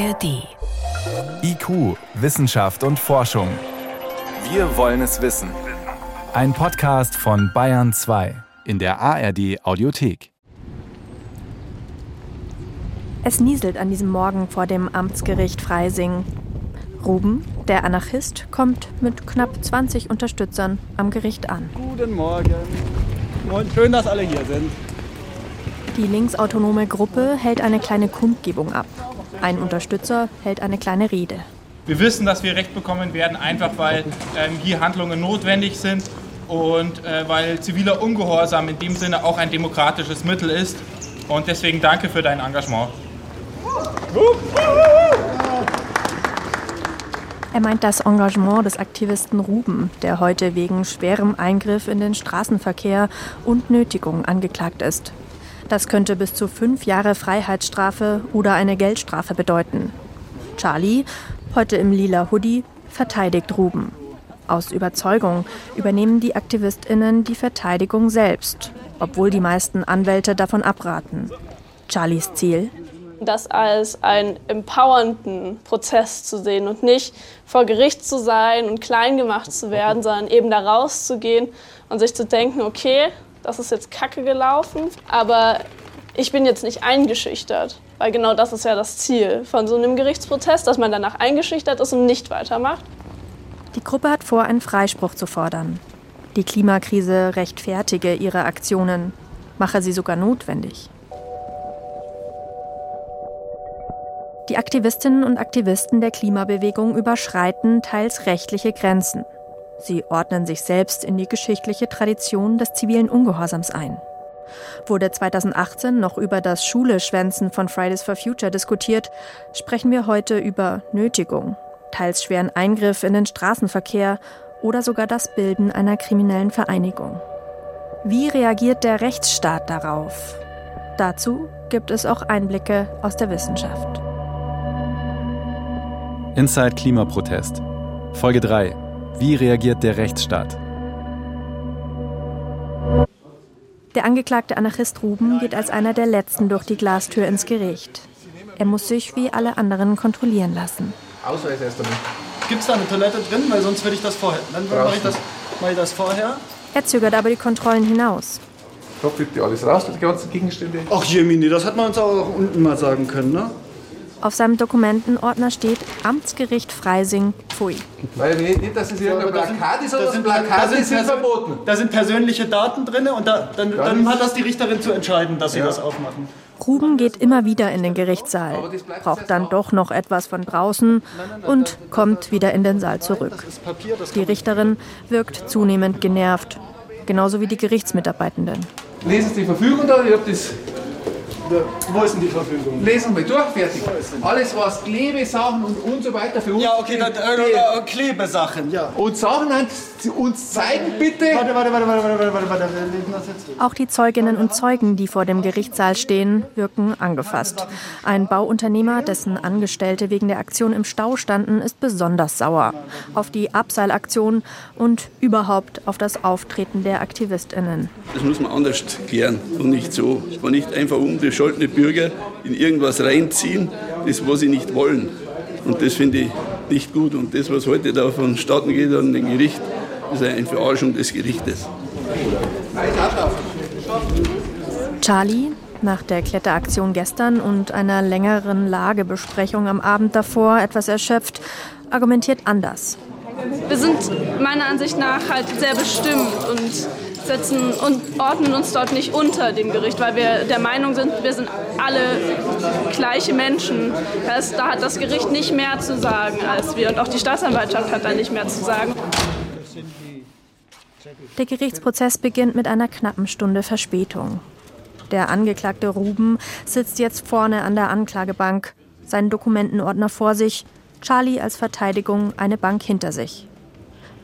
ARD. IQ, Wissenschaft und Forschung. Wir wollen es wissen. Ein Podcast von Bayern 2 in der ARD Audiothek. Es nieselt an diesem Morgen vor dem Amtsgericht Freising. Ruben, der Anarchist, kommt mit knapp 20 Unterstützern am Gericht an. Guten Morgen. Und schön, dass alle hier sind. Die linksautonome Gruppe hält eine kleine Kundgebung ab. Ein Unterstützer hält eine kleine Rede. Wir wissen, dass wir Recht bekommen werden, einfach weil ähm, hier Handlungen notwendig sind und äh, weil ziviler Ungehorsam in dem Sinne auch ein demokratisches Mittel ist. Und deswegen danke für dein Engagement. Er meint das Engagement des Aktivisten Ruben, der heute wegen schwerem Eingriff in den Straßenverkehr und Nötigung angeklagt ist. Das könnte bis zu fünf Jahre Freiheitsstrafe oder eine Geldstrafe bedeuten. Charlie, heute im lila Hoodie, verteidigt Ruben. Aus Überzeugung übernehmen die AktivistInnen die Verteidigung selbst, obwohl die meisten Anwälte davon abraten. Charlies Ziel? Das als einen empowernden Prozess zu sehen und nicht vor Gericht zu sein und klein gemacht zu werden, sondern eben da rauszugehen und sich zu denken, okay, das ist jetzt kacke gelaufen, aber ich bin jetzt nicht eingeschüchtert. Weil genau das ist ja das Ziel von so einem Gerichtsprozess, dass man danach eingeschüchtert ist und nicht weitermacht. Die Gruppe hat vor, einen Freispruch zu fordern. Die Klimakrise rechtfertige ihre Aktionen, mache sie sogar notwendig. Die Aktivistinnen und Aktivisten der Klimabewegung überschreiten teils rechtliche Grenzen. Sie ordnen sich selbst in die geschichtliche Tradition des zivilen Ungehorsams ein. Wurde 2018 noch über das Schuleschwänzen von Fridays for Future diskutiert, sprechen wir heute über Nötigung, teils schweren Eingriff in den Straßenverkehr oder sogar das Bilden einer kriminellen Vereinigung. Wie reagiert der Rechtsstaat darauf? Dazu gibt es auch Einblicke aus der Wissenschaft. Inside Klimaprotest. Folge 3. Wie reagiert der Rechtsstaat? Der angeklagte Anarchist Ruben geht als einer der letzten durch die Glastür ins Gericht. Er muss sich wie alle anderen kontrollieren lassen. Ausweis erst einmal. Gibt es da eine Toilette drin? Weil sonst würde ich das vorher. Dann mache ich das, mach ich das vorher. Er zögert aber die Kontrollen hinaus. Da fliegt ja alles raus, die ganzen Gegenstände. Ach Jemini, das hat man uns auch unten mal sagen können, ne? Auf seinem Dokumentenordner steht Amtsgericht Freising, Pfui. Weil nicht, dass es irgendein Plakat ist, sondern das Plakate sind verboten. Da sind persönliche Daten drin und da, dann, dann hat das die Richterin zu entscheiden, dass sie Ja. das aufmachen. Ruben geht immer wieder in den Gerichtssaal, braucht dann doch noch etwas von draußen und kommt wieder in den Saal zurück. Die Richterin wirkt zunehmend genervt, genauso wie die Gerichtsmitarbeitenden. Lesen Sie die Verfügung da, ich hab das. Wo ist denn die Verfügung? Lesen wir durch, fertig. Alles, was Klebesachen und, und so weiter für uns. Ja, okay, dann äh, äh, Klebesachen, ja. Und Sachen Sie uns zeigen bitte. Warte, warte, warte, warte, warte, warte, warte, wir lesen das jetzt. Auch die Zeuginnen und Zeugen, die vor dem Gerichtssaal stehen, wirken angefasst. Ein Bauunternehmer, dessen Angestellte wegen der Aktion im Stau standen, ist besonders sauer. Auf die Abseilaktion und überhaupt auf das Auftreten der AktivistInnen. Das muss man anders klären und nicht so. Man nicht einfach unbescholtene Bürger in irgendwas reinziehen, das was sie nicht wollen. Und das finde ich nicht gut. Und das, was heute da vonstatten geht an dem Gericht, ist eine Verarschung des Gerichtes. Charlie, nach der Kletteraktion gestern und einer längeren Lagebesprechung am Abend davor etwas erschöpft, argumentiert anders. Wir sind meiner Ansicht nach halt sehr bestimmt und setzen und ordnen uns dort nicht unter dem Gericht, weil wir der Meinung sind, wir sind alle gleiche Menschen. Das, da hat das Gericht nicht mehr zu sagen als wir und auch die Staatsanwaltschaft hat da nicht mehr zu sagen. Der Gerichtsprozess beginnt mit einer knappen Stunde Verspätung. Der Angeklagte Ruben sitzt jetzt vorne an der Anklagebank, seinen Dokumentenordner vor sich, Charlie als Verteidigung eine Bank hinter sich.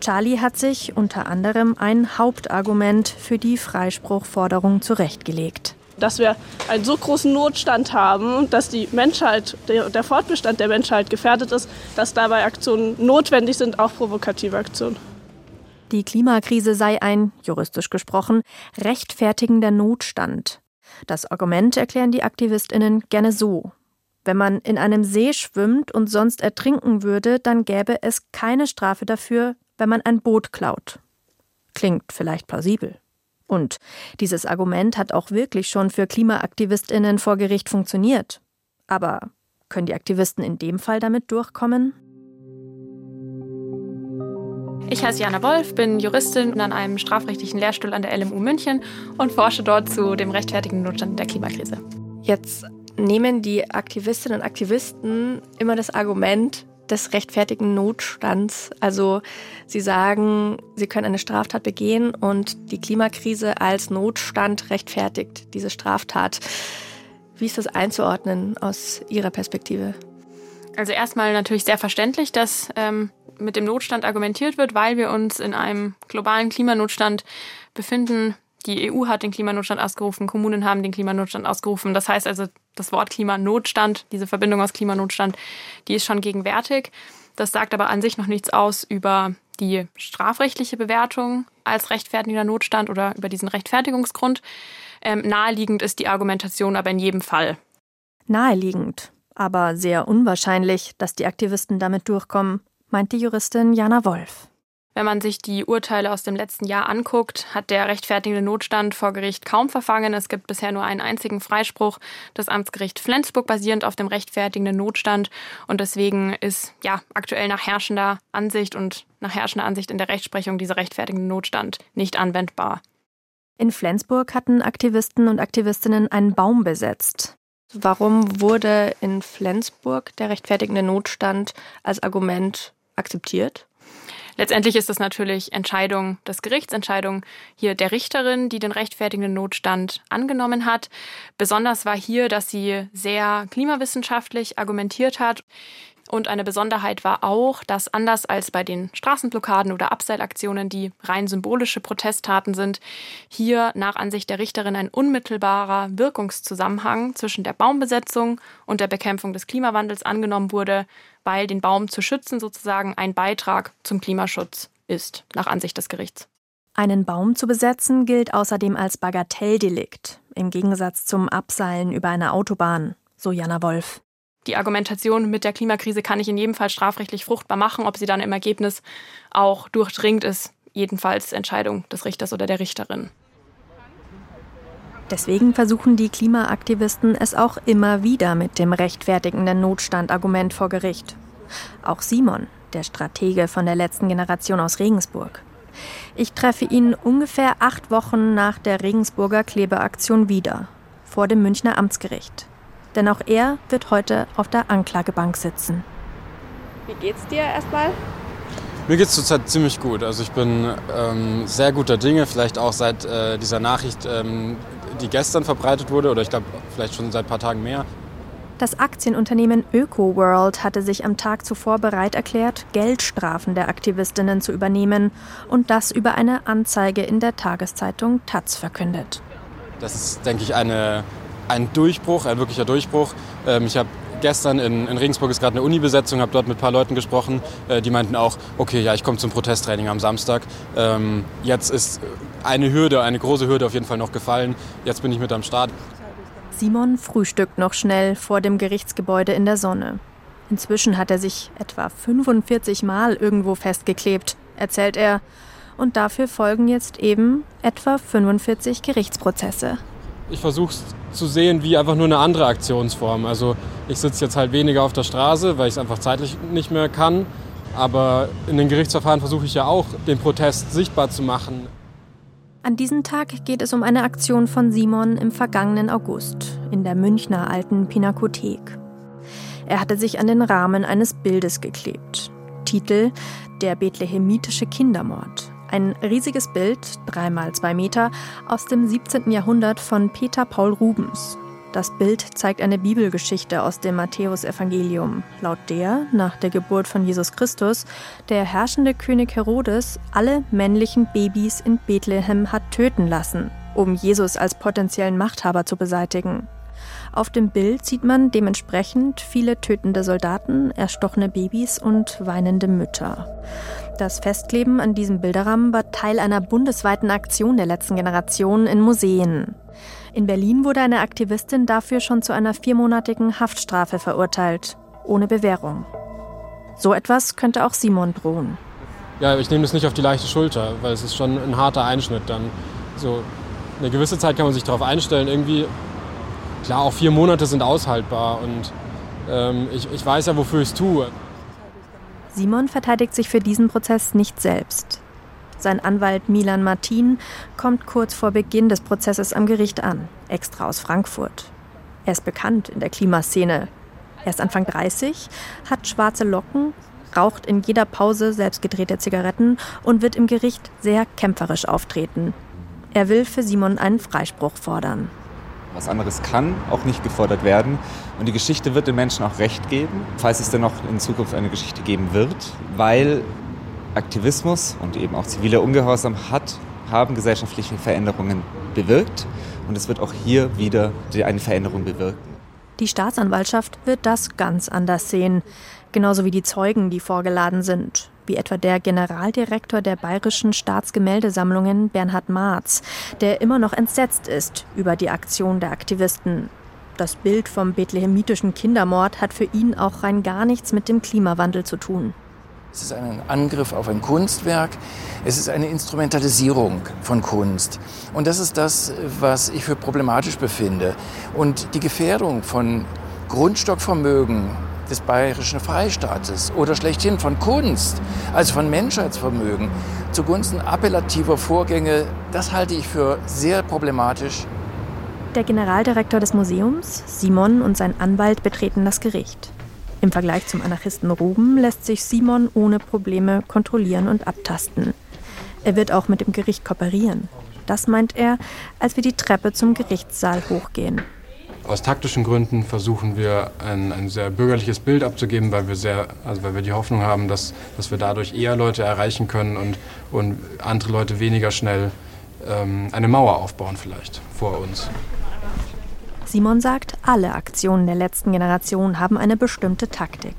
Charlie hat sich unter anderem ein Hauptargument für die Freispruchforderung zurechtgelegt. Dass wir einen so großen Notstand haben, dass die Menschheit, der, der Fortbestand der Menschheit gefährdet ist, dass dabei Aktionen notwendig sind, auch provokative Aktionen. Die Klimakrise sei ein, juristisch gesprochen, rechtfertigender Notstand. Das Argument erklären die Aktivistinnen gerne so. Wenn man in einem See schwimmt und sonst ertrinken würde, dann gäbe es keine Strafe dafür, wenn man ein Boot klaut. Klingt vielleicht plausibel. Und dieses Argument hat auch wirklich schon für Klimaaktivistinnen vor Gericht funktioniert. Aber können die Aktivisten in dem Fall damit durchkommen? Ich heiße Jana Wolf, bin Juristin an einem strafrechtlichen Lehrstuhl an der LMU München und forsche dort zu dem rechtfertigen Notstand der Klimakrise. Jetzt nehmen die Aktivistinnen und Aktivisten immer das Argument des rechtfertigen Notstands. Also sie sagen, sie können eine Straftat begehen und die Klimakrise als Notstand rechtfertigt diese Straftat. Wie ist das einzuordnen aus Ihrer Perspektive? Also erstmal natürlich sehr verständlich, dass ähm, mit dem Notstand argumentiert wird, weil wir uns in einem globalen Klimanotstand befinden. Die EU hat den Klimanotstand ausgerufen, Kommunen haben den Klimanotstand ausgerufen. Das heißt also, das Wort Klimanotstand, diese Verbindung aus Klimanotstand, die ist schon gegenwärtig. Das sagt aber an sich noch nichts aus über die strafrechtliche Bewertung als rechtfertigender Notstand oder über diesen Rechtfertigungsgrund. Ähm, naheliegend ist die Argumentation aber in jedem Fall. Naheliegend, aber sehr unwahrscheinlich, dass die Aktivisten damit durchkommen meint die Juristin Jana Wolf. Wenn man sich die Urteile aus dem letzten Jahr anguckt, hat der rechtfertigende Notstand vor Gericht kaum verfangen. Es gibt bisher nur einen einzigen Freispruch des Amtsgericht Flensburg basierend auf dem rechtfertigenden Notstand. Und deswegen ist ja aktuell nach herrschender Ansicht und nach herrschender Ansicht in der Rechtsprechung dieser rechtfertigende Notstand nicht anwendbar. In Flensburg hatten Aktivisten und Aktivistinnen einen Baum besetzt. Warum wurde in Flensburg der rechtfertigende Notstand als Argument akzeptiert? Letztendlich ist das natürlich Entscheidung des Gerichts, Entscheidung hier der Richterin, die den rechtfertigenden Notstand angenommen hat. Besonders war hier, dass sie sehr klimawissenschaftlich argumentiert hat. Und eine Besonderheit war auch, dass anders als bei den Straßenblockaden oder Abseilaktionen, die rein symbolische Protesttaten sind, hier nach Ansicht der Richterin ein unmittelbarer Wirkungszusammenhang zwischen der Baumbesetzung und der Bekämpfung des Klimawandels angenommen wurde, weil den Baum zu schützen sozusagen ein Beitrag zum Klimaschutz ist, nach Ansicht des Gerichts. Einen Baum zu besetzen gilt außerdem als Bagatelldelikt, im Gegensatz zum Abseilen über eine Autobahn, so Jana Wolf die Argumentation mit der Klimakrise kann ich in jedem Fall strafrechtlich fruchtbar machen. Ob sie dann im Ergebnis auch durchdringt, ist jedenfalls Entscheidung des Richters oder der Richterin. Deswegen versuchen die Klimaaktivisten es auch immer wieder mit dem rechtfertigenden Notstandargument vor Gericht. Auch Simon, der Stratege von der letzten Generation aus Regensburg. Ich treffe ihn ungefähr acht Wochen nach der Regensburger Klebeaktion wieder, vor dem Münchner Amtsgericht denn auch er wird heute auf der Anklagebank sitzen. Wie geht's dir erstmal? Mir geht es zurzeit ziemlich gut. Also ich bin ähm, sehr guter Dinge, vielleicht auch seit äh, dieser Nachricht, ähm, die gestern verbreitet wurde oder ich glaube vielleicht schon seit ein paar Tagen mehr. Das Aktienunternehmen ÖkoWorld hatte sich am Tag zuvor bereit erklärt, Geldstrafen der Aktivistinnen zu übernehmen und das über eine Anzeige in der Tageszeitung Taz verkündet. Das ist, denke ich, eine ein Durchbruch, ein wirklicher Durchbruch. Ähm, ich habe gestern in, in, Regensburg ist gerade eine Uni-Besetzung, habe dort mit ein paar Leuten gesprochen, äh, die meinten auch, okay, ja, ich komme zum Protesttraining am Samstag. Ähm, jetzt ist eine Hürde, eine große Hürde auf jeden Fall noch gefallen. Jetzt bin ich mit am Start. Simon frühstückt noch schnell vor dem Gerichtsgebäude in der Sonne. Inzwischen hat er sich etwa 45 Mal irgendwo festgeklebt, erzählt er. Und dafür folgen jetzt eben etwa 45 Gerichtsprozesse. Ich versuche es zu sehen wie einfach nur eine andere Aktionsform. Also ich sitze jetzt halt weniger auf der Straße, weil ich es einfach zeitlich nicht mehr kann. Aber in den Gerichtsverfahren versuche ich ja auch, den Protest sichtbar zu machen. An diesem Tag geht es um eine Aktion von Simon im vergangenen August in der Münchner alten Pinakothek. Er hatte sich an den Rahmen eines Bildes geklebt. Titel Der bethlehemitische Kindermord. Ein riesiges Bild, dreimal zwei Meter, aus dem 17. Jahrhundert von Peter Paul Rubens. Das Bild zeigt eine Bibelgeschichte aus dem Matthäusevangelium, laut der, nach der Geburt von Jesus Christus, der herrschende König Herodes alle männlichen Babys in Bethlehem hat töten lassen, um Jesus als potenziellen Machthaber zu beseitigen. Auf dem Bild sieht man dementsprechend viele tötende Soldaten, erstochene Babys und weinende Mütter. Das Festkleben an diesem Bilderrahmen war Teil einer bundesweiten Aktion der letzten Generation in Museen. In Berlin wurde eine Aktivistin dafür schon zu einer viermonatigen Haftstrafe verurteilt, ohne Bewährung. So etwas könnte auch Simon drohen. Ja, ich nehme das nicht auf die leichte Schulter, weil es ist schon ein harter Einschnitt dann. So eine gewisse Zeit kann man sich darauf einstellen. Irgendwie, klar, auch vier Monate sind aushaltbar und ähm, ich, ich weiß ja, wofür ich es tue. Simon verteidigt sich für diesen Prozess nicht selbst. Sein Anwalt Milan Martin kommt kurz vor Beginn des Prozesses am Gericht an, extra aus Frankfurt. Er ist bekannt in der Klimaszene. Er ist Anfang 30, hat schwarze Locken, raucht in jeder Pause selbstgedrehte Zigaretten und wird im Gericht sehr kämpferisch auftreten. Er will für Simon einen Freispruch fordern. Was anderes kann auch nicht gefordert werden. Und die Geschichte wird den Menschen auch recht geben, falls es denn noch in Zukunft eine Geschichte geben wird, weil Aktivismus und eben auch ziviler Ungehorsam hat, haben gesellschaftliche Veränderungen bewirkt. Und es wird auch hier wieder eine Veränderung bewirken. Die Staatsanwaltschaft wird das ganz anders sehen, genauso wie die Zeugen, die vorgeladen sind, wie etwa der Generaldirektor der Bayerischen Staatsgemäldesammlungen Bernhard Marz, der immer noch entsetzt ist über die Aktion der Aktivisten. Das Bild vom bethlehemitischen Kindermord hat für ihn auch rein gar nichts mit dem Klimawandel zu tun. Es ist ein Angriff auf ein Kunstwerk. Es ist eine Instrumentalisierung von Kunst. Und das ist das, was ich für problematisch befinde. Und die Gefährdung von Grundstockvermögen des bayerischen Freistaates oder schlechthin von Kunst, also von Menschheitsvermögen, zugunsten appellativer Vorgänge, das halte ich für sehr problematisch. Der Generaldirektor des Museums, Simon, und sein Anwalt betreten das Gericht. Im Vergleich zum Anarchisten Ruben lässt sich Simon ohne Probleme kontrollieren und abtasten. Er wird auch mit dem Gericht kooperieren. Das meint er, als wir die Treppe zum Gerichtssaal hochgehen. Aus taktischen Gründen versuchen wir ein, ein, sehr bürgerliches Bild abzugeben, weil wir, sehr, also weil wir die Hoffnung haben, dass, dass wir dadurch eher Leute erreichen können und, und andere Leute weniger schnell ähm, eine Mauer aufbauen vielleicht vor uns. Simon sagt, alle Aktionen der letzten Generation haben eine bestimmte Taktik.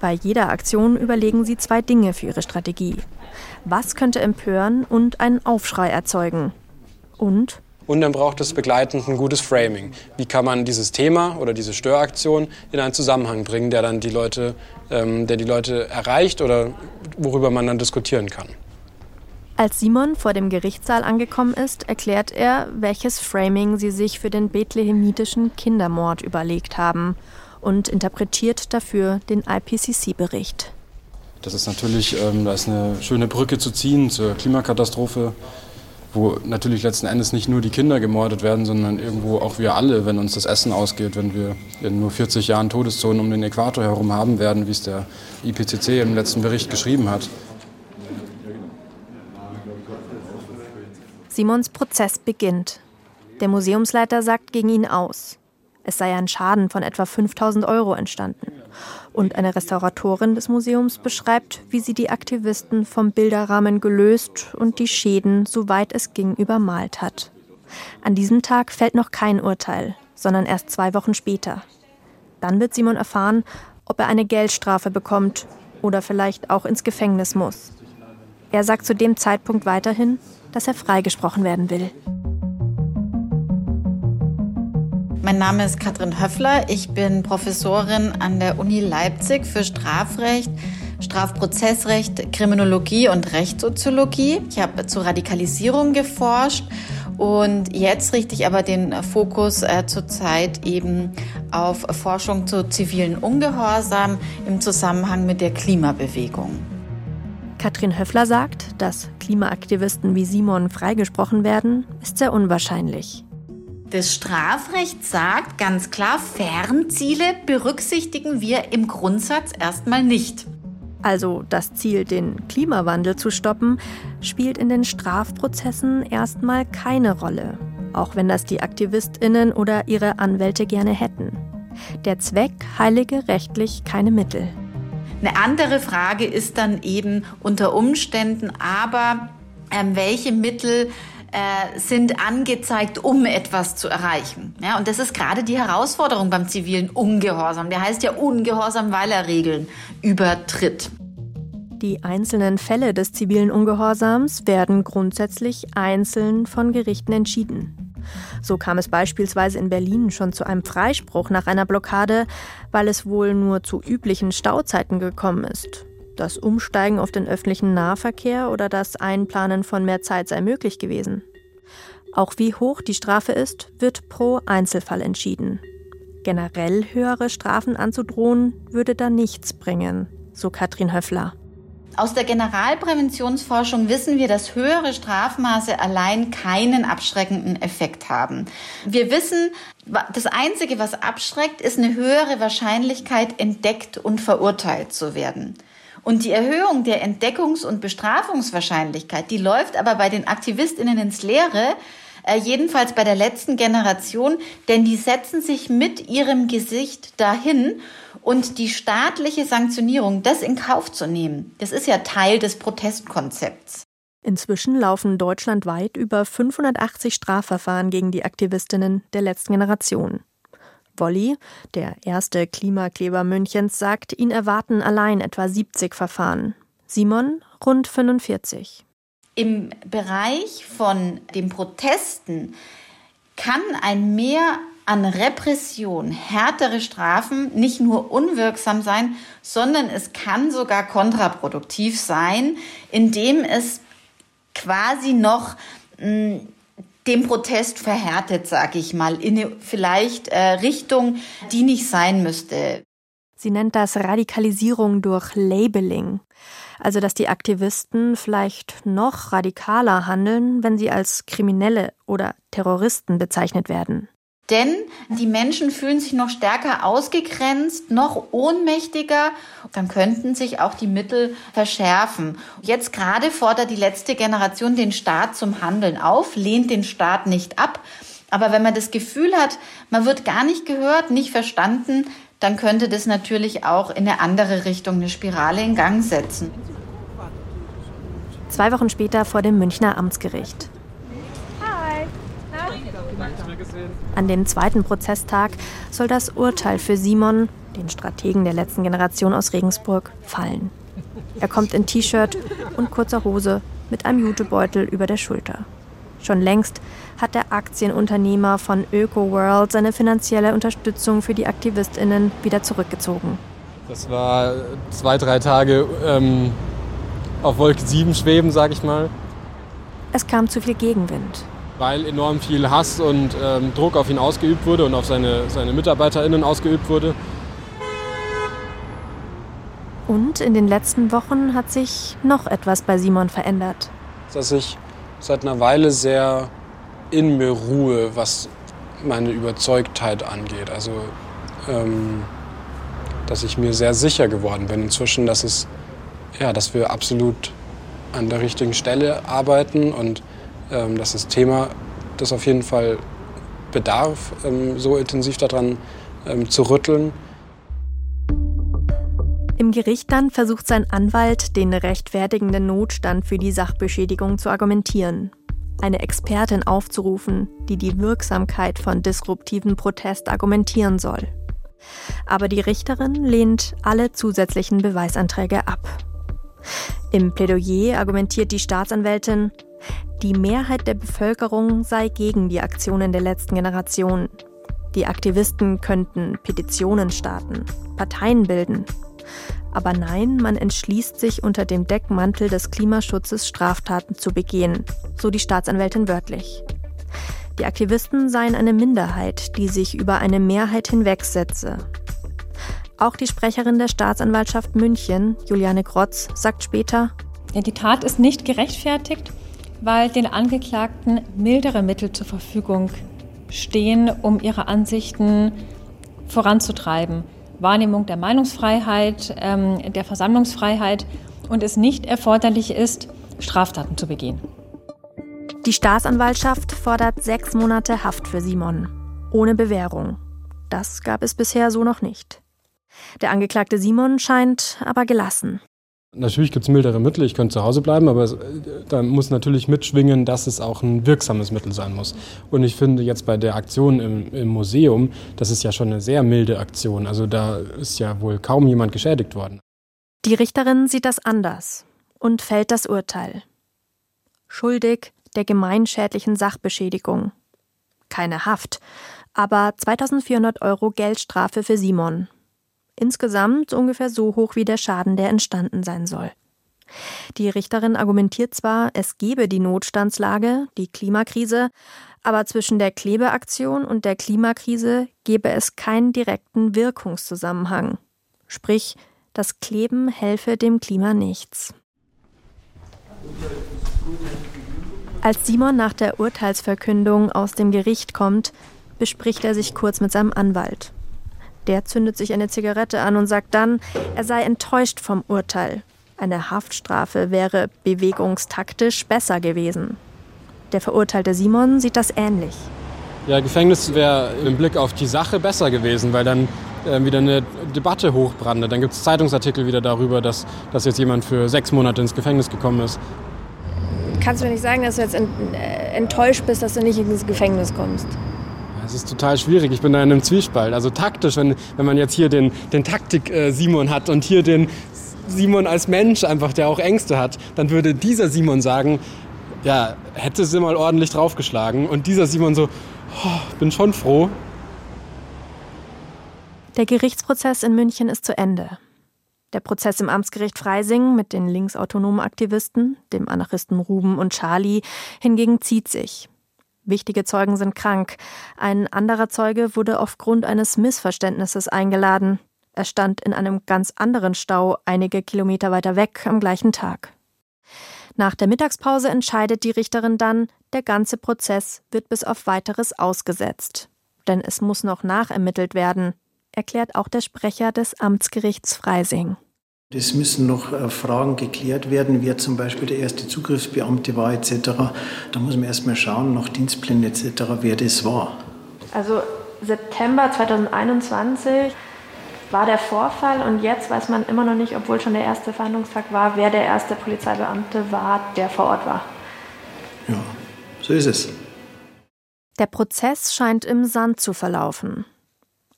Bei jeder Aktion überlegen sie zwei Dinge für ihre Strategie. Was könnte empören und einen Aufschrei erzeugen? Und und dann braucht es begleitend ein gutes Framing. Wie kann man dieses Thema oder diese Störaktion in einen Zusammenhang bringen, der dann die Leute, ähm, der die Leute erreicht oder worüber man dann diskutieren kann. Als Simon vor dem Gerichtssaal angekommen ist, erklärt er, welches Framing sie sich für den bethlehemitischen Kindermord überlegt haben und interpretiert dafür den IPCC-Bericht. Das ist natürlich, ähm, da ist eine schöne Brücke zu ziehen zur Klimakatastrophe, wo natürlich letzten Endes nicht nur die Kinder gemordet werden, sondern irgendwo auch wir alle, wenn uns das Essen ausgeht, wenn wir in nur 40 Jahren Todeszonen um den Äquator herum haben werden, wie es der IPCC im letzten Bericht geschrieben hat. Simons Prozess beginnt. Der Museumsleiter sagt gegen ihn aus. Es sei ein Schaden von etwa 5000 Euro entstanden. Und eine Restauratorin des Museums beschreibt, wie sie die Aktivisten vom Bilderrahmen gelöst und die Schäden, soweit es ging, übermalt hat. An diesem Tag fällt noch kein Urteil, sondern erst zwei Wochen später. Dann wird Simon erfahren, ob er eine Geldstrafe bekommt oder vielleicht auch ins Gefängnis muss. Er sagt zu dem Zeitpunkt weiterhin, dass er freigesprochen werden will. Mein Name ist Katrin Höffler. Ich bin Professorin an der Uni Leipzig für Strafrecht, Strafprozessrecht, Kriminologie und Rechtssoziologie. Ich habe zur Radikalisierung geforscht und jetzt richte ich aber den Fokus äh, zurzeit eben auf Forschung zu zivilen Ungehorsam im Zusammenhang mit der Klimabewegung. Katrin Höffler sagt, dass Klimaaktivisten wie Simon freigesprochen werden, ist sehr unwahrscheinlich. Das Strafrecht sagt ganz klar, Fernziele berücksichtigen wir im Grundsatz erstmal nicht. Also das Ziel, den Klimawandel zu stoppen, spielt in den Strafprozessen erstmal keine Rolle, auch wenn das die Aktivistinnen oder ihre Anwälte gerne hätten. Der Zweck heilige rechtlich keine Mittel. Eine andere Frage ist dann eben unter Umständen aber, ähm, welche Mittel äh, sind angezeigt, um etwas zu erreichen. Ja, und das ist gerade die Herausforderung beim zivilen Ungehorsam. Der heißt ja Ungehorsam, weil er Regeln übertritt. Die einzelnen Fälle des zivilen Ungehorsams werden grundsätzlich einzeln von Gerichten entschieden. So kam es beispielsweise in Berlin schon zu einem Freispruch nach einer Blockade, weil es wohl nur zu üblichen Stauzeiten gekommen ist. Das Umsteigen auf den öffentlichen Nahverkehr oder das Einplanen von mehr Zeit sei möglich gewesen. Auch wie hoch die Strafe ist, wird pro Einzelfall entschieden. Generell höhere Strafen anzudrohen, würde da nichts bringen, so Katrin Höffler. Aus der Generalpräventionsforschung wissen wir, dass höhere Strafmaße allein keinen abschreckenden Effekt haben. Wir wissen, das Einzige, was abschreckt, ist eine höhere Wahrscheinlichkeit, entdeckt und verurteilt zu werden. Und die Erhöhung der Entdeckungs- und Bestrafungswahrscheinlichkeit, die läuft aber bei den Aktivistinnen ins Leere, äh, jedenfalls bei der letzten Generation, denn die setzen sich mit ihrem Gesicht dahin und die staatliche Sanktionierung, das in Kauf zu nehmen, das ist ja Teil des Protestkonzepts. Inzwischen laufen deutschlandweit über 580 Strafverfahren gegen die Aktivistinnen der letzten Generation. Wolli, der erste Klimakleber Münchens, sagt, ihn erwarten allein etwa 70 Verfahren. Simon rund 45. Im Bereich von den Protesten kann ein Mehr an Repression, härtere Strafen nicht nur unwirksam sein, sondern es kann sogar kontraproduktiv sein, indem es quasi noch mh, den Protest verhärtet, sage ich mal, in eine vielleicht äh, Richtung, die nicht sein müsste. Sie nennt das Radikalisierung durch Labeling. Also, dass die Aktivisten vielleicht noch radikaler handeln, wenn sie als Kriminelle oder Terroristen bezeichnet werden. Denn die Menschen fühlen sich noch stärker ausgegrenzt, noch ohnmächtiger. Dann könnten sich auch die Mittel verschärfen. Jetzt gerade fordert die letzte Generation den Staat zum Handeln auf, lehnt den Staat nicht ab. Aber wenn man das Gefühl hat, man wird gar nicht gehört, nicht verstanden, dann könnte das natürlich auch in eine andere Richtung eine Spirale in Gang setzen. Zwei Wochen später vor dem Münchner Amtsgericht. An dem zweiten Prozesstag soll das Urteil für Simon, den Strategen der letzten Generation aus Regensburg, fallen. Er kommt in T-Shirt und kurzer Hose mit einem Jutebeutel über der Schulter. Schon längst hat der Aktienunternehmer von ÖkoWorld seine finanzielle Unterstützung für die AktivistInnen wieder zurückgezogen. Das war zwei, drei Tage ähm, auf Wolke 7 schweben, sag ich mal. Es kam zu viel Gegenwind weil enorm viel Hass und ähm, Druck auf ihn ausgeübt wurde und auf seine, seine MitarbeiterInnen ausgeübt wurde. Und in den letzten Wochen hat sich noch etwas bei Simon verändert. Dass ich seit einer Weile sehr in mir ruhe, was meine Überzeugtheit angeht. Also, ähm, dass ich mir sehr sicher geworden bin inzwischen, dass, es, ja, dass wir absolut an der richtigen Stelle arbeiten und dass das Thema, das auf jeden Fall bedarf, ähm, so intensiv daran ähm, zu rütteln. Im Gericht dann versucht sein Anwalt, den rechtfertigenden Notstand für die Sachbeschädigung zu argumentieren. Eine Expertin aufzurufen, die die Wirksamkeit von disruptiven Protest argumentieren soll. Aber die Richterin lehnt alle zusätzlichen Beweisanträge ab. Im Plädoyer argumentiert die Staatsanwältin, die Mehrheit der Bevölkerung sei gegen die Aktionen der letzten Generation. Die Aktivisten könnten Petitionen starten, Parteien bilden. Aber nein, man entschließt sich unter dem Deckmantel des Klimaschutzes Straftaten zu begehen, so die Staatsanwältin wörtlich. Die Aktivisten seien eine Minderheit, die sich über eine Mehrheit hinwegsetze. Auch die Sprecherin der Staatsanwaltschaft München, Juliane Grotz, sagt später, die Tat ist nicht gerechtfertigt, weil den Angeklagten mildere Mittel zur Verfügung stehen, um ihre Ansichten voranzutreiben. Wahrnehmung der Meinungsfreiheit, ähm, der Versammlungsfreiheit und es nicht erforderlich ist, Straftaten zu begehen. Die Staatsanwaltschaft fordert sechs Monate Haft für Simon, ohne Bewährung. Das gab es bisher so noch nicht. Der Angeklagte Simon scheint aber gelassen. Natürlich gibt es mildere Mittel, ich könnte zu Hause bleiben, aber da muss natürlich mitschwingen, dass es auch ein wirksames Mittel sein muss. Und ich finde jetzt bei der Aktion im, im, Museum, das ist ja schon eine sehr milde Aktion. Also da ist ja wohl kaum jemand geschädigt worden. Die Richterin sieht das anders und fällt das Urteil. Schuldig der gemeinschädlichen Sachbeschädigung. keine Haft, aber 2400 Euro Geldstrafe für Simon. Insgesamt ungefähr so hoch wie der Schaden, der entstanden sein soll. Die Richterin argumentiert zwar, es gebe die Notstandslage, die Klimakrise, aber zwischen der Klebeaktion und der Klimakrise gebe es keinen direkten Wirkungszusammenhang. Sprich, das Kleben helfe dem Klima nichts. Als Simon nach der Urteilsverkündung aus dem Gericht kommt, bespricht er sich kurz mit seinem Anwalt. Der zündet sich eine Zigarette an und sagt dann, er sei enttäuscht vom Urteil. Eine Haftstrafe wäre bewegungstaktisch besser gewesen. Der verurteilte Simon sieht das ähnlich. Ja, Gefängnis wäre im Blick auf die Sache besser gewesen, weil dann äh, wieder eine Debatte hochbrandet. Dann gibt es Zeitungsartikel wieder darüber, dass, dass jetzt jemand für sechs Monate ins Gefängnis gekommen ist. Kannst du mir nicht sagen, dass du jetzt äh, enttäuscht bist, dass du nicht ins Gefängnis kommst? Es ist total schwierig. Ich bin da in einem Zwiespalt. Also taktisch, wenn, wenn man jetzt hier den, den Taktik-Simon hat und hier den Simon als Mensch einfach, der auch Ängste hat, dann würde dieser Simon sagen, ja, hätte sie mal ordentlich draufgeschlagen. Und dieser Simon so, oh, bin schon froh. Der Gerichtsprozess in München ist zu Ende. Der Prozess im Amtsgericht Freising mit den linksautonomen Aktivisten, dem Anarchisten Ruben und Charlie, hingegen zieht sich. Wichtige Zeugen sind krank. Ein anderer Zeuge wurde aufgrund eines Missverständnisses eingeladen. Er stand in einem ganz anderen Stau einige Kilometer weiter weg am gleichen Tag. Nach der Mittagspause entscheidet die Richterin dann, der ganze Prozess wird bis auf weiteres ausgesetzt. Denn es muss noch nachermittelt werden, erklärt auch der Sprecher des Amtsgerichts Freising. Es müssen noch äh, Fragen geklärt werden, wer zum Beispiel der erste Zugriffsbeamte war etc. Da muss man erstmal schauen, nach Dienstplänen etc., wer das war. Also September 2021 war der Vorfall und jetzt weiß man immer noch nicht, obwohl schon der erste Verhandlungstag war, wer der erste Polizeibeamte war, der vor Ort war. Ja, so ist es. Der Prozess scheint im Sand zu verlaufen.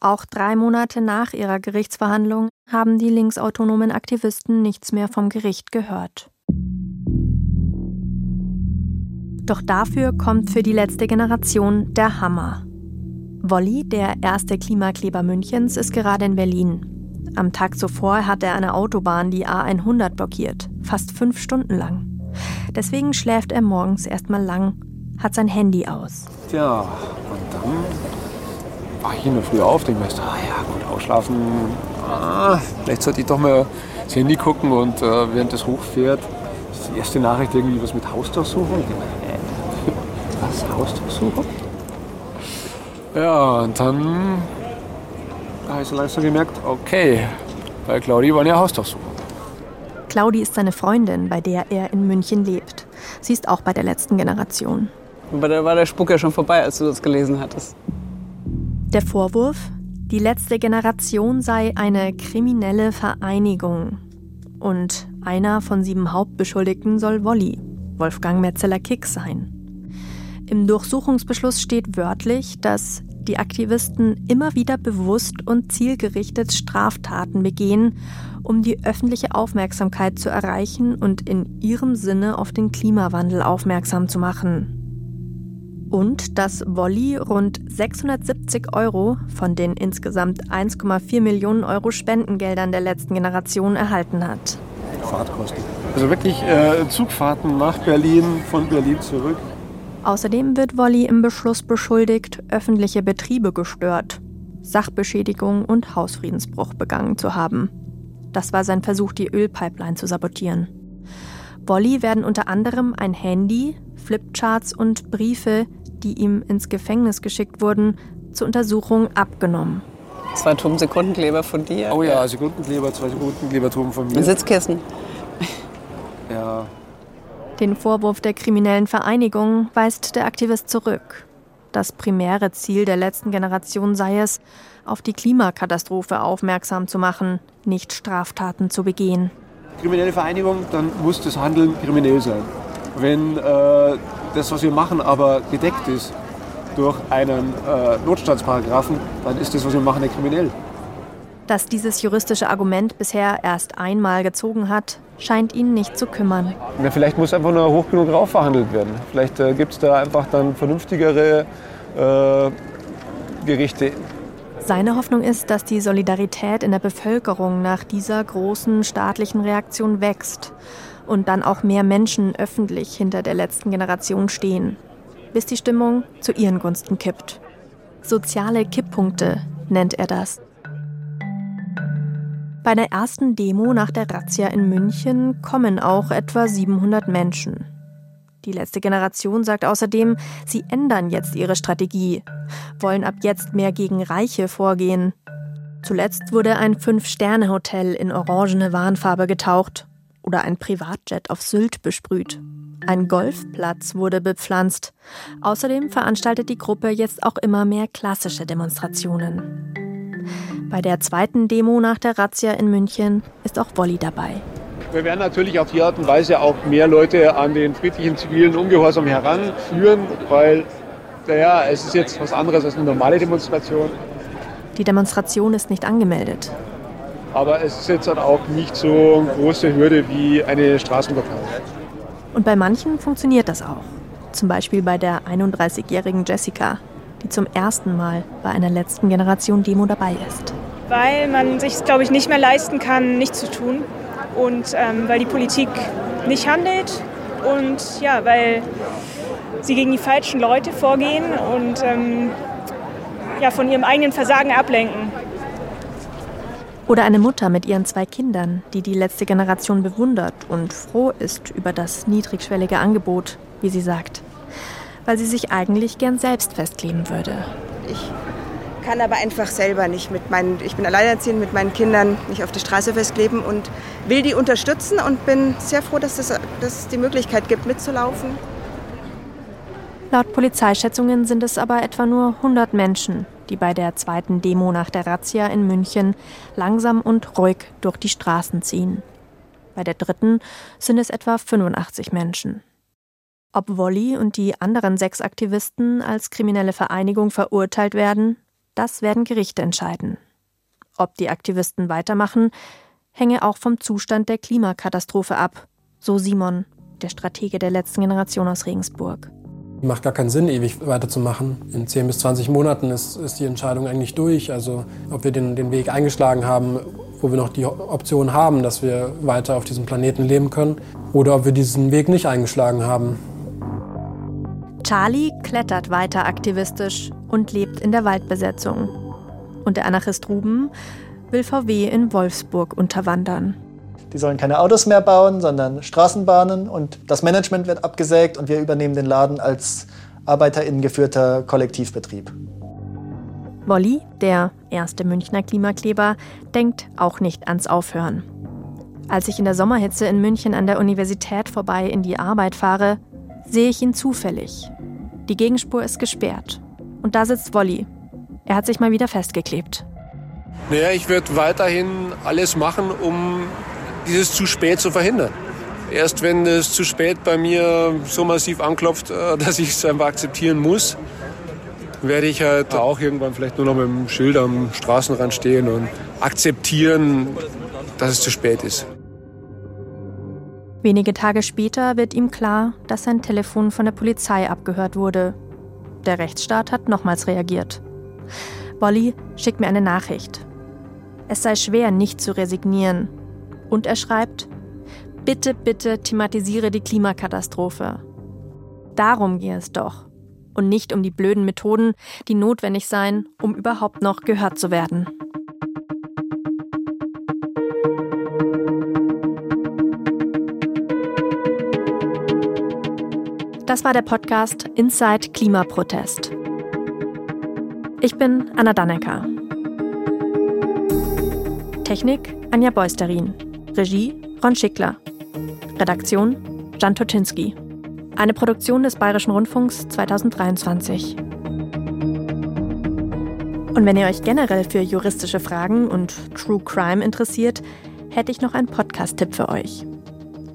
Auch drei Monate nach ihrer Gerichtsverhandlung haben die linksautonomen Aktivisten nichts mehr vom Gericht gehört. Doch dafür kommt für die letzte Generation der Hammer. Wolli, der erste Klimakleber Münchens, ist gerade in Berlin. Am Tag zuvor hat er eine Autobahn, die A100, blockiert, fast fünf Stunden lang. Deswegen schläft er morgens erstmal lang, hat sein Handy aus. Tja, und dann war ich in der Früh auf, denke mir, ah ja, gut, ausschlafen, ah, vielleicht sollte ich doch mal ins Handy gucken und äh, während das hochfährt, ist die erste Nachricht irgendwie was mit Hausdurchsuchung. Äh, was, Hausdurchsuchung? Ja, und dann habe ich so langsam gemerkt, okay, bei Claudi war ja Hausdurchsuchung. Claudi ist seine Freundin, bei der er in München lebt. Sie ist auch bei der letzten Generation. Aber da war der Spuk ja schon vorbei, als du das gelesen hattest. Der Vorwurf, die letzte Generation sei eine kriminelle Vereinigung. Und einer von sieben Hauptbeschuldigten soll Wolli, Wolfgang Metzeler-Kick, sein. Im Durchsuchungsbeschluss steht wörtlich, dass die Aktivisten immer wieder bewusst und zielgerichtet Straftaten begehen, um die öffentliche Aufmerksamkeit zu erreichen und in ihrem Sinne auf den Klimawandel aufmerksam zu machen. Und dass Wolli rund 670 Euro von den insgesamt 1,4 Millionen Euro Spendengeldern der letzten Generation erhalten hat. Fahrtkosten. Also wirklich äh, Zugfahrten nach Berlin, von Berlin zurück. Außerdem wird Wolli im Beschluss beschuldigt, öffentliche Betriebe gestört, Sachbeschädigung und Hausfriedensbruch begangen zu haben. Das war sein Versuch, die Ölpipeline zu sabotieren. Wolli werden unter anderem ein Handy, Flipcharts und Briefe, die ihm ins Gefängnis geschickt wurden, zur Untersuchung abgenommen. Zwei Tuben Sekundenkleber von dir. Oh ja, Sekundenkleber, zwei Sekundenklebertuben von mir. Sitzkissen. Ja, den Vorwurf der kriminellen Vereinigung weist der Aktivist zurück. Das primäre Ziel der letzten Generation sei es, auf die Klimakatastrophe aufmerksam zu machen, nicht Straftaten zu begehen. Kriminelle Vereinigung, dann muss das Handeln kriminell sein. Wenn äh, das, was wir machen, aber gedeckt ist durch einen äh, Notstandsparagraphen, dann ist das, was wir machen, nicht kriminell. Dass dieses juristische Argument bisher erst einmal gezogen hat, scheint ihn nicht zu kümmern. Ja, vielleicht muss einfach nur hoch genug raufverhandelt werden. Vielleicht äh, gibt es da einfach dann vernünftigere äh, Gerichte. Seine Hoffnung ist, dass die Solidarität in der Bevölkerung nach dieser großen staatlichen Reaktion wächst und dann auch mehr Menschen öffentlich hinter der letzten Generation stehen, bis die Stimmung zu ihren Gunsten kippt. Soziale Kipppunkte nennt er das. Bei der ersten Demo nach der Razzia in München kommen auch etwa 700 Menschen. Die letzte Generation sagt außerdem, sie ändern jetzt ihre Strategie, wollen ab jetzt mehr gegen Reiche vorgehen. Zuletzt wurde ein Fünf-Sterne-Hotel in orangene Warnfarbe getaucht oder ein Privatjet auf Sylt besprüht. Ein Golfplatz wurde bepflanzt. Außerdem veranstaltet die Gruppe jetzt auch immer mehr klassische Demonstrationen. Bei der zweiten Demo nach der Razzia in München ist auch Wolli dabei. Wir werden natürlich auf die Art und Weise auch mehr Leute an den friedlichen zivilen Ungehorsam heranführen, weil, naja, es ist jetzt was anderes als eine normale Demonstration. Die Demonstration ist nicht angemeldet. Aber es ist jetzt dann auch nicht so eine große Hürde wie eine Straßenblockade. Und bei manchen funktioniert das auch. Zum Beispiel bei der 31-jährigen Jessica, die zum ersten Mal bei einer letzten Generation Demo dabei ist. Weil man sich, glaube ich, nicht mehr leisten kann, nichts zu tun und ähm, weil die Politik nicht handelt und ja, weil sie gegen die falschen Leute vorgehen und ähm, ja, von ihrem eigenen Versagen ablenken. Oder eine Mutter mit ihren zwei Kindern, die die letzte Generation bewundert und froh ist über das niedrigschwellige Angebot, wie sie sagt, weil sie sich eigentlich gern selbst festkleben würde. Ich kann aber einfach selber nicht mit meinen, ich bin alleinerziehend mit meinen Kindern nicht auf die Straße festkleben und will die unterstützen und bin sehr froh, dass es, dass es die Möglichkeit gibt, mitzulaufen. Laut Polizeischätzungen sind es aber etwa nur 100 Menschen, die bei der zweiten Demo nach der Razzia in München langsam und ruhig durch die Straßen ziehen. Bei der dritten sind es etwa 85 Menschen. Ob Wolli und die anderen sechs Aktivisten als kriminelle Vereinigung verurteilt werden, das werden Gerichte entscheiden. Ob die Aktivisten weitermachen, hänge auch vom Zustand der Klimakatastrophe ab, so Simon, der Stratege der letzten Generation aus Regensburg. Macht gar keinen Sinn, ewig weiterzumachen. In 10 bis 20 Monaten ist, ist die Entscheidung eigentlich durch. Also ob wir den, den Weg eingeschlagen haben, wo wir noch die Option haben, dass wir weiter auf diesem Planeten leben können, oder ob wir diesen Weg nicht eingeschlagen haben. Charlie klettert weiter aktivistisch und lebt in der Waldbesetzung. Und der Anarchist Ruben will VW in Wolfsburg unterwandern. Die sollen keine Autos mehr bauen, sondern Straßenbahnen und das Management wird abgesägt und wir übernehmen den Laden als ArbeiterInnen geführter Kollektivbetrieb. Wolli, der erste Münchner Klimakleber, denkt auch nicht ans Aufhören. Als ich in der Sommerhitze in München an der Universität vorbei in die Arbeit fahre, sehe ich ihn zufällig. Die Gegenspur ist gesperrt. Und da sitzt Wolli. Er hat sich mal wieder festgeklebt. Naja, ich werde weiterhin alles machen, um dieses zu spät zu verhindern. Erst wenn es zu spät bei mir so massiv anklopft, äh, dass ich es einfach akzeptieren muss, werde ich halt auch irgendwann vielleicht nur noch mit dem Schild am Straßenrand stehen und akzeptieren, dass es zu spät ist. Wenige Tage später wird ihm klar, dass sein Telefon von der Polizei abgehört wurde. Der Rechtsstaat hat nochmals reagiert. Bolly schickt mir eine Nachricht. Es sei schwer, nicht zu resignieren. Und er schreibt, bitte, bitte thematisiere die Klimakatastrophe. Darum gehe es doch. Und nicht um die blöden Methoden, die notwendig seien, um überhaupt noch gehört zu werden. Das war der Podcast Inside Klimaprotest. Ich bin Anna Dannecker. Technik Anja Beusterin. Regie Ron Schickler. Redaktion Jan Toczynski. Eine Produktion des Bayerischen Rundfunks 2023. Und wenn ihr euch generell für juristische Fragen und True Crime interessiert, hätte ich noch einen Podcast-Tipp für euch.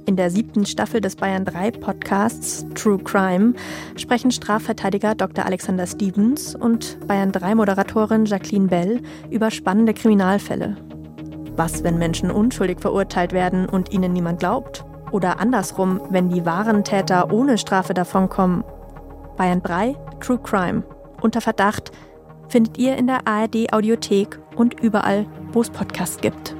In der siebten Staffel des Bayern 3 Podcasts True Crime sprechen Strafverteidiger Dr. Alexander Stevens und Bayern 3 Moderatorin Jacqueline Bell über spannende Kriminalfälle. Was, wenn Menschen unschuldig verurteilt werden und ihnen niemand glaubt? Oder andersrum, wenn die wahren Täter ohne Strafe davonkommen? Bayern 3 True Crime unter Verdacht findet ihr in der ARD Audiothek und überall, wo es Podcasts gibt.